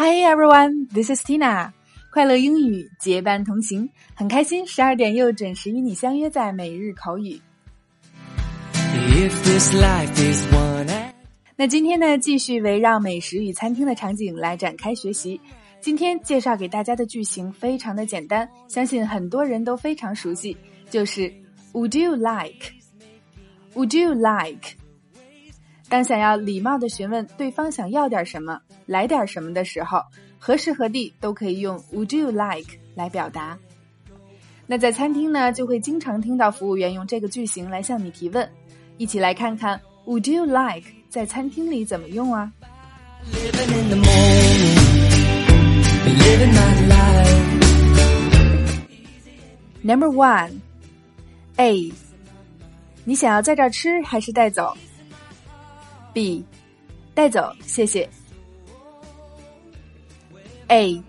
Hi everyone, this is Tina。快乐英语结伴同行，很开心十二点又准时与你相约在每日口语。那今天呢，继续围绕美食与餐厅的场景来展开学习。今天介绍给大家的句型非常的简单，相信很多人都非常熟悉，就是 Would you like？Would you like？当想要礼貌的询问对方想要点什么、来点什么的时候，何时何地都可以用 Would you like 来表达。那在餐厅呢，就会经常听到服务员用这个句型来向你提问。一起来看看 Would you like 在餐厅里怎么用啊？Number one, A，你想要在这儿吃还是带走 ？B，带走，谢谢。A.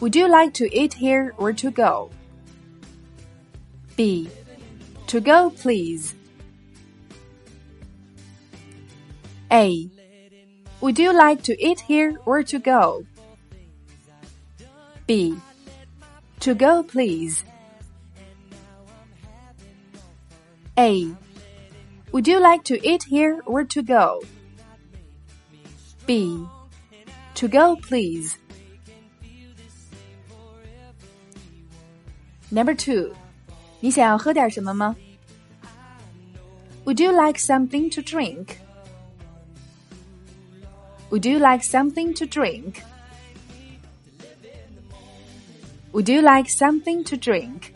Would you like to eat here or to go? B. To go, please. A. Would you like to eat here or to go? B. To go, please. A. Would you like to eat here or to go? B. To go, please. Number two，你想要喝点什么吗？Would you like something to drink? Would you like something to drink? Would you like something to drink?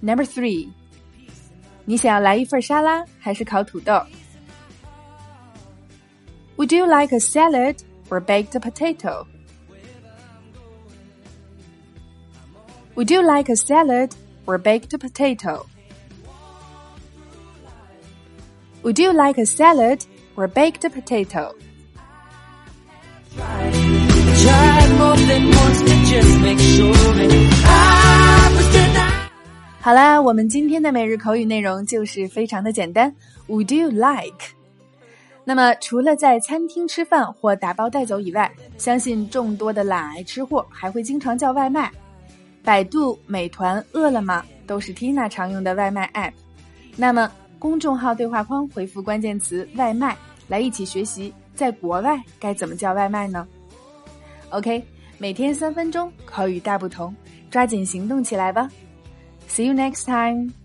Number three，你想要来一份沙拉还是烤土豆？Would you like a salad or baked potato? Would you like a salad or baked potato? Would you like a salad or baked potato? 好啦，我们今天的每日口语内容就是非常的简单。Would you like？那么除了在餐厅吃饭或打包带走以外，相信众多的懒癌吃货还会经常叫外卖。百度、美团、饿了么都是 Tina 常用的外卖 App。那么公众号对话框回复关键词“外卖”，来一起学习在国外该怎么叫外卖呢？OK，每天三分钟，口语大不同，抓紧行动起来吧！See you next time.